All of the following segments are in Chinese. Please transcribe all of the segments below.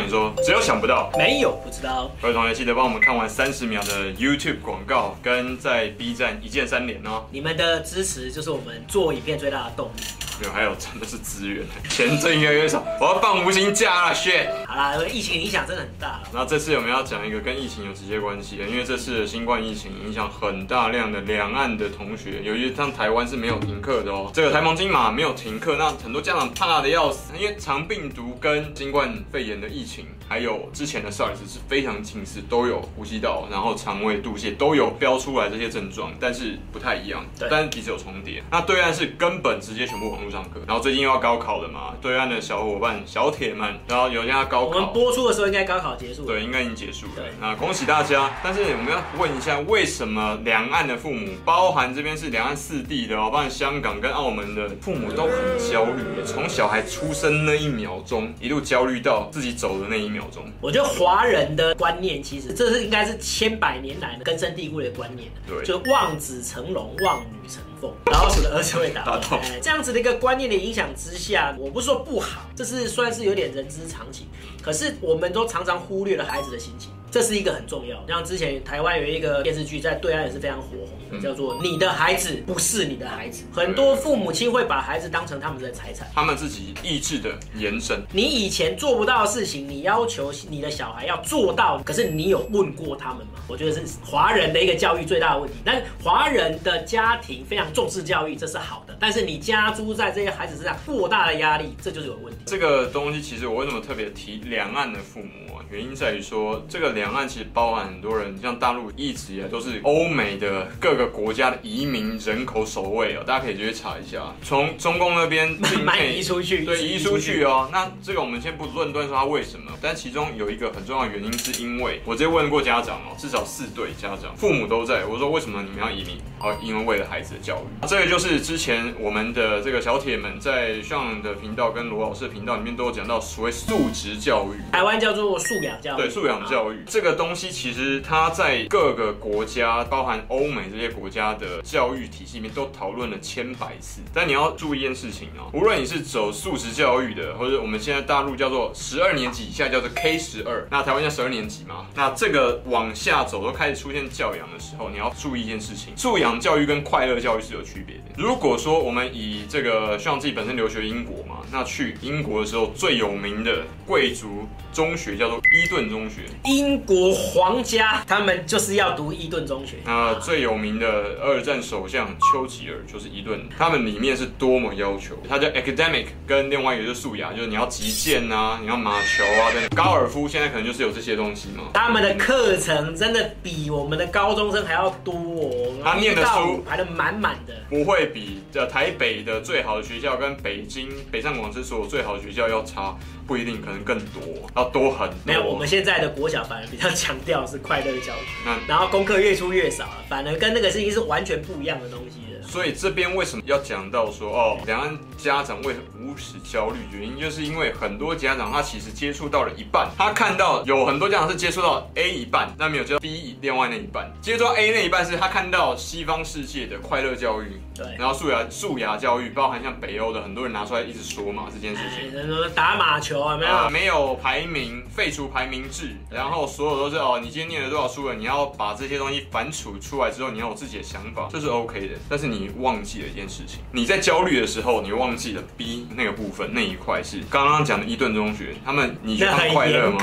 向你说，只有想不到，没有不知道。各位同学记得帮我们看完三十秒的 YouTube 广告，跟在 B 站一键三连哦。你们的支持就是我们做影片最大的动力。没有，还有真的是资源，钱挣越来越少，我要放无薪假了，shit。好啦，疫情影响真的很大。那这次我们要讲一个跟疫情有直接关系的，因为这次的新冠疫情影响很大量的两岸的同学，由于像台湾是没有停课的哦，这个台澎金马没有停课，那很多家长怕的要死，因为长病毒跟新冠肺炎的疫情，还有之前的 SARS 是非常近似，都有呼吸道，然后肠胃、肚泻都有标出来这些症状，但是不太一样，对，但是彼此有重叠。那对岸是根本直接全部网络上课，然后最近又要高考了嘛，对岸的小伙伴、小铁们，然后有人家高考，我们播出的时候应该高考结束，对，应该已经结束了。那恭喜大家！但是我们要问一下，为什么两岸的父母，包含这边是两岸四地的哦，包含香港跟澳门的父母都很焦虑，从小孩出生那一秒钟，一路焦虑到自己走的那一秒钟。我觉得华人的观念其实这是应该是千百年来的根深蒂固的观念，对，就望子成龙，望女成凤，老鼠的儿子会打洞。这样子的一个观念的影响之下，我不说不好，这是算是有点人之常情。可是我们都常常忽略了孩子的心情。这是一个很重要，像之前台湾有一个电视剧在对岸也是非常火红的，叫做《你的孩子不是你的孩子》。很多父母亲会把孩子当成他们的财产，他们自己意志的延伸。你以前做不到的事情，你要求你的小孩要做到，可是你有问过他们吗？我觉得是华人的一个教育最大的问题。但是华人的家庭非常重视教育，这是好的。但是你加诸在这些孩子身上过大的压力，这就是有问题。这个东西其实我为什么特别提两岸的父母啊？原因在于说这个。两岸其实包含很多人，像大陆一直以来都是欧美的各个国家的移民人口首位哦，大家可以直接查一下，从中共那边 移出去，对，移出去哦。那这个我们先不论断说他为什么，但其中有一个很重要的原因，是因为我直接问过家长哦，至少四对家长，父母都在，我说为什么你们要移民？哦，因为为了孩子的教育。这个就是之前我们的这个小铁们在上的频道跟罗老师的频道里面都有讲到所谓素质教育，台湾叫做素养教育，对，素养教育。这个东西其实它在各个国家，包含欧美这些国家的教育体系里面都讨论了千百次。但你要注意一件事情哦，无论你是走素质教育的，或者我们现在大陆叫做十二年级以下叫做 K 十二，那台湾叫十二年级嘛，那这个往下走都开始出现教养的时候，你要注意一件事情：素养教育跟快乐教育是有区别的。如果说我们以这个像自己本身留学英国嘛，那去英国的时候最有名的贵族中学叫做伊顿中学，英国皇家他们就是要读伊顿中学。那最有名的二战首相丘吉尔就是伊顿，他们里面是多么要求，他叫 academic，跟另外一个就是素养，就是你要击剑啊，你要马球啊，等等。高尔夫现在可能就是有这些东西嘛。他们的课程真的比我们的高中生还要多哦，他念的书排的满满的，不会比这台北的最好的学校跟北京北上广深所有最好的学校要差。不一定，可能更多，要多很多。没有，我们现在的国小反而比较强调是快乐教育，嗯，然后功课越出越少了，反而跟那个事情是完全不一样的东西。所以这边为什么要讲到说哦，两岸家长为什么如此焦虑？原因就是因为很多家长他其实接触到了一半，他看到有很多家长是接触到 A 一半，那没有接到 B 另外那一半。接触到 A 那一半是他看到西方世界的快乐教育，对，然后素牙素牙教育，包含像北欧的很多人拿出来一直说嘛，这件事情，人说打马球啊，没有、呃、没有排名，废除排名制，然后所有都是哦，你今天念了多少书了，你要把这些东西反刍出来之后，你要有自己的想法，这是 OK 的，但是你。忘记了一件事情，你在焦虑的时候，你忘记了 B 那个部分那一块是刚刚讲的伊顿中学，他们你觉得他们快乐吗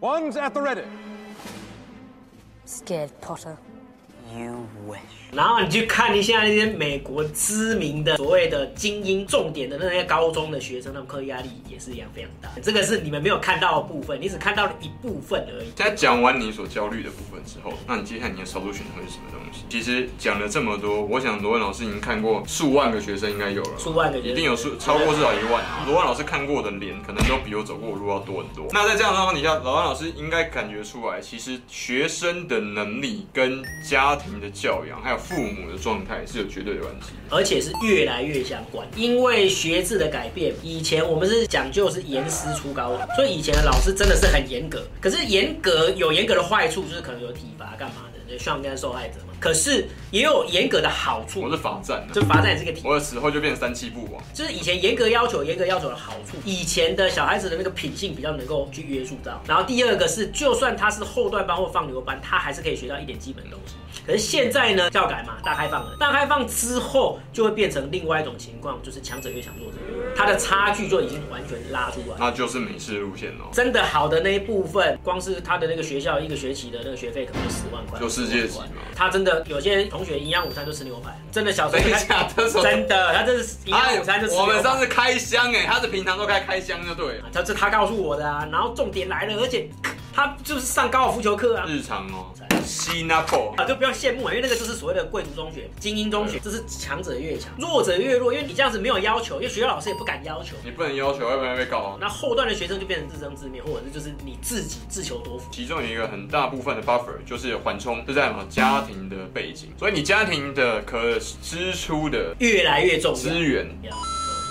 ？One's at the ready. Scared Potter. You wish. 然后你去看一下那些美国知名的所谓的精英重点的那些高中的学生，他们课业压力也是一样非常大。这个是你们没有看到的部分，你只看到了一部分而已。在讲完你所焦虑的部分之后，那你接下来你的操作选择会是什么东西？其实讲了这么多，我想罗文老师已经看过数万个学生，应该有了。数万个，一定有数超过至少一万。罗文老师看过的脸，可能都比我走过的路要多很多。那在这样的状况底下，罗文老师应该感觉出来，其实学生的能力跟家庭的教养，还有父母的状态是有绝对的关系，而且是越来越相关。因为学制的改变，以前我们是讲究是严师出高所以以前的老师真的是很严格。可是严格有严格的坏处，就是可能有体罚干嘛。就希望跟受害者嘛。可是也有严格的好处，我是罚站，就罚站也是个题。我的词汇就变成三七不亡。就是以前严格要求，严格要求的好处，以前的小孩子的那个品性比较能够去约束到。然后第二个是，就算他是后段班或放牛班，他还是可以学到一点基本的东西。可是现在呢，教改嘛，大开放了，大开放之后就会变成另外一种情况，就是强者越强，弱者越弱，他的差距就已经完全拉出来。那就是美式路线哦。真的好的那一部分，光是他的那个学校一个学期的那个学费可能就十万块，就世界级嘛。他真的有些同学营养午餐就吃牛排，真的小时候真 真的，他这是营养午餐就吃。我们上次开箱哎，他是平常都开开箱就对。他这他告诉我的啊，然后重点来了，而且。他就是上高尔夫球课啊，日常哦，西纳坡啊，就不要羡慕啊，因为那个就是所谓的贵族中学、精英中学，这是强者越强，弱者越弱，因为你这样子没有要求，因为学校老师也不敢要求，你不能要求，要不然被告。那后段的学生就变成自生自灭，或者是就是你自己自求多福。其中有一个很大部分的 buffer 就是缓冲，是在什么家庭的背景，所以你家庭的可支出的越来越重资源，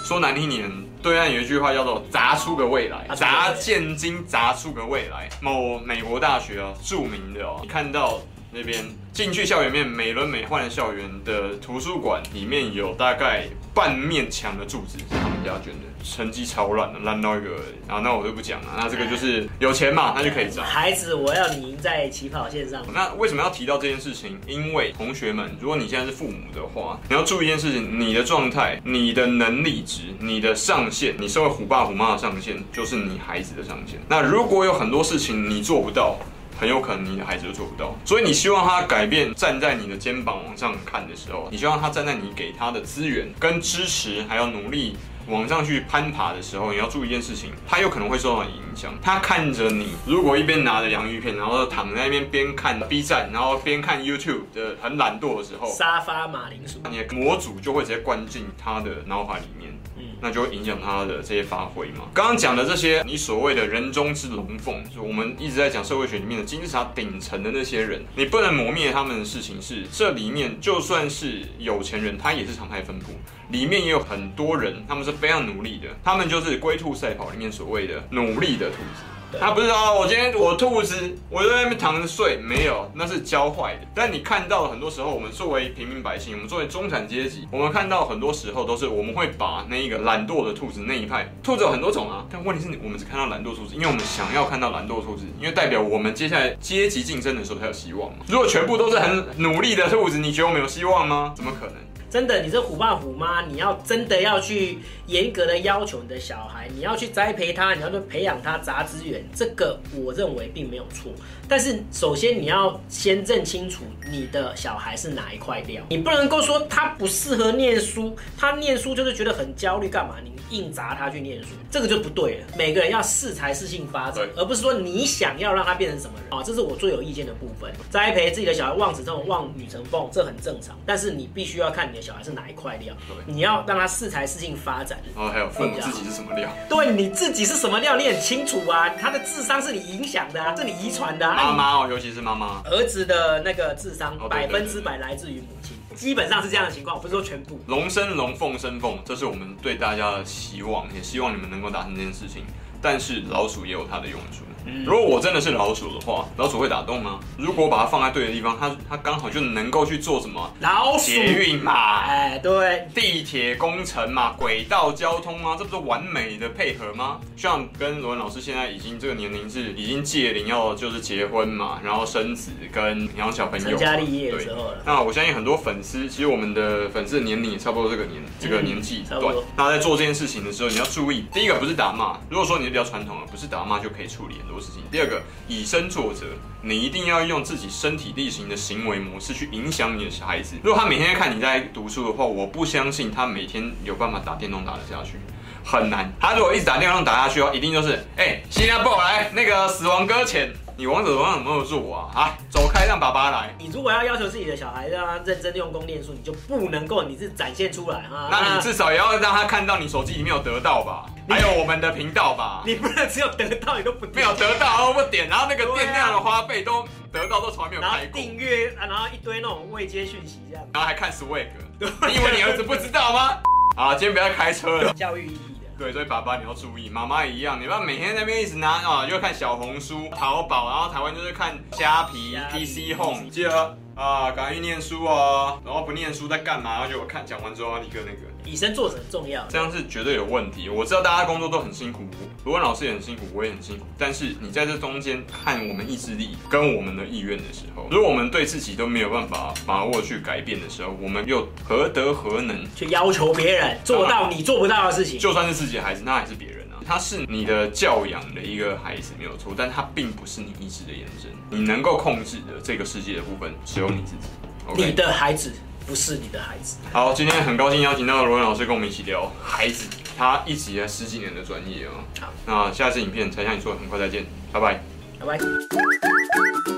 说难听点。对岸有一句话叫做“砸出个未来”，砸现金砸出个未来。某美国大学啊，著名的哦，你看到那边进去校园面美轮美奂的校园的图书馆里面有大概半面墙的柱子是他们家捐的。成绩超烂的，烂到一个，然后那我就不讲了。那这个就是有钱嘛，那就可以找。孩子，我要你赢在起跑线上。那为什么要提到这件事情？因为同学们，如果你现在是父母的话，你要注意一件事情：你的状态、你的能力值、你的上限，你身为虎爸虎妈的上限，就是你孩子的上限。那如果有很多事情你做不到，很有可能你的孩子都做不到。所以你希望他改变，站在你的肩膀往上看的时候，你希望他站在你给他的资源跟支持，还有努力。往上去攀爬的时候，你要注意一件事情，他有可能会受到影响。他看着你，如果一边拿着洋芋片，然后躺在那边边看 B 站，然后边看 YouTube 的很懒惰的时候，沙发马铃薯，你的模组就会直接灌进他的脑海里面，嗯，那就会影响他的这些发挥嘛。刚刚讲的这些，你所谓的人中之龙凤，就我们一直在讲社会学里面的金字塔顶层的那些人，你不能磨灭他们的事情是，这里面就算是有钱人，他也是常态分布。里面也有很多人，他们是非常努力的，他们就是龟兔赛跑里面所谓的努力的兔子。他不是说，我今天我兔子，我在那边躺着睡，没有，那是教坏的。但你看到很多时候，我们作为平民百姓，我们作为中产阶级，我们看到很多时候都是我们会把那一个懒惰的兔子那一派，兔子有很多种啊，但问题是，我们只看到懒惰兔子，因为我们想要看到懒惰兔子，因为代表我们接下来阶级竞争的时候才有希望嘛。如果全部都是很努力的兔子，你觉得我们有希望吗？怎么可能？真的，你这虎爸虎妈，你要真的要去严格的要求你的小孩，你要去栽培他，你要去培养他，砸资源，这个我认为并没有错。但是首先你要先认清楚你的小孩是哪一块料，你不能够说他不适合念书，他念书就是觉得很焦虑，干嘛？你硬砸他去念书，这个就不对了。每个人要适才适性发展，而不是说你想要让他变成什么人啊，这是我最有意见的部分。栽培自己的小孩望子成龙、望女成凤，这很正常。但是你必须要看你的小孩是哪一块料，你要让他适才适性发展。哦，还有父母自己是什么料？对，你自己是什么料，你很清楚啊。他的智商是你影响的啊，是你遗传的啊。妈妈哦，尤其是妈妈，儿子的那个智商百分之百来自于母亲，基本上是这样的情况，不是说全部。龙生龙，凤生凤，这是我们对大家的希望，也希望你们能够达成这件事情。但是老鼠也有它的用处。如果我真的是老鼠的话，老鼠会打洞吗？如果我把它放在对的地方，它它刚好就能够去做什么？老鼠捷运嘛，哎，对，地铁工程嘛，轨道交通吗？这不是完美的配合吗？像跟罗文老师现在已经这个年龄是已经届龄要就是结婚嘛，然后生子跟养小朋友，成家立业的时候了。那我相信很多粉丝，其实我们的粉丝的年龄也差不多这个年这个年纪段。那在做这件事情的时候，你要注意，第一个不是打骂。如果说你比较传统的，不是打骂就可以处理很多。事情。第二个，以身作则，你一定要用自己身体力行的行为模式去影响你的小孩子。如果他每天在看你在读书的话，我不相信他每天有办法打电动打得下去，很难。他如果一直打电动打下去的话，一定就是，哎、新加坡来那个死亡搁浅，你王者荣耀有没有做啊？啊，走开，让爸爸来。你如果要要求自己的小孩让他认真用功念书，你就不能够你是展现出来啊。那你至少也要让他看到你手机里面有得到吧。还有我们的频道吧，你不能只有得到你都不，没有得到都不点，然后那个电量的花费都得到都从来没有开过，订阅，然后一堆那种未接讯息这样，然后还看 Swag，你以为你儿子不知道吗？啊，今天不要开车了，教育意义的，对，所以爸爸你要注意，妈妈也一样，你不要每天在那边一直拿啊，又看小红书、淘宝，然后台湾就是看虾皮、PC Home，记得啊，赶快去念书哦，然后不念书在干嘛？然后就我看讲完之后，立刻那个。以身作则很重要，这样是绝对有问题。我知道大家工作都很辛苦，罗文老师也很辛苦，我也很辛苦。但是你在这中间看我们意志力跟我们的意愿的时候，如果我们对自己都没有办法把握去改变的时候，我们又何德何能去要求别人做到你做不到的事情？就算是自己的孩子，那还是别人啊。他是你的教养的一个孩子没有错，但他并不是你意志的延伸。你能够控制的这个世界的部分只有你自己。Okay? 你的孩子。不是你的孩子。好，今天很高兴邀请到罗文老师跟我们一起聊孩子，他一直以来十几年的专业啊。好，那下次影片才向你说，很快再见，拜拜，拜拜。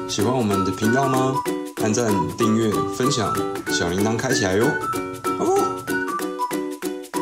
喜欢我们的频道吗？按赞、订阅、分享，小铃铛开起来哟。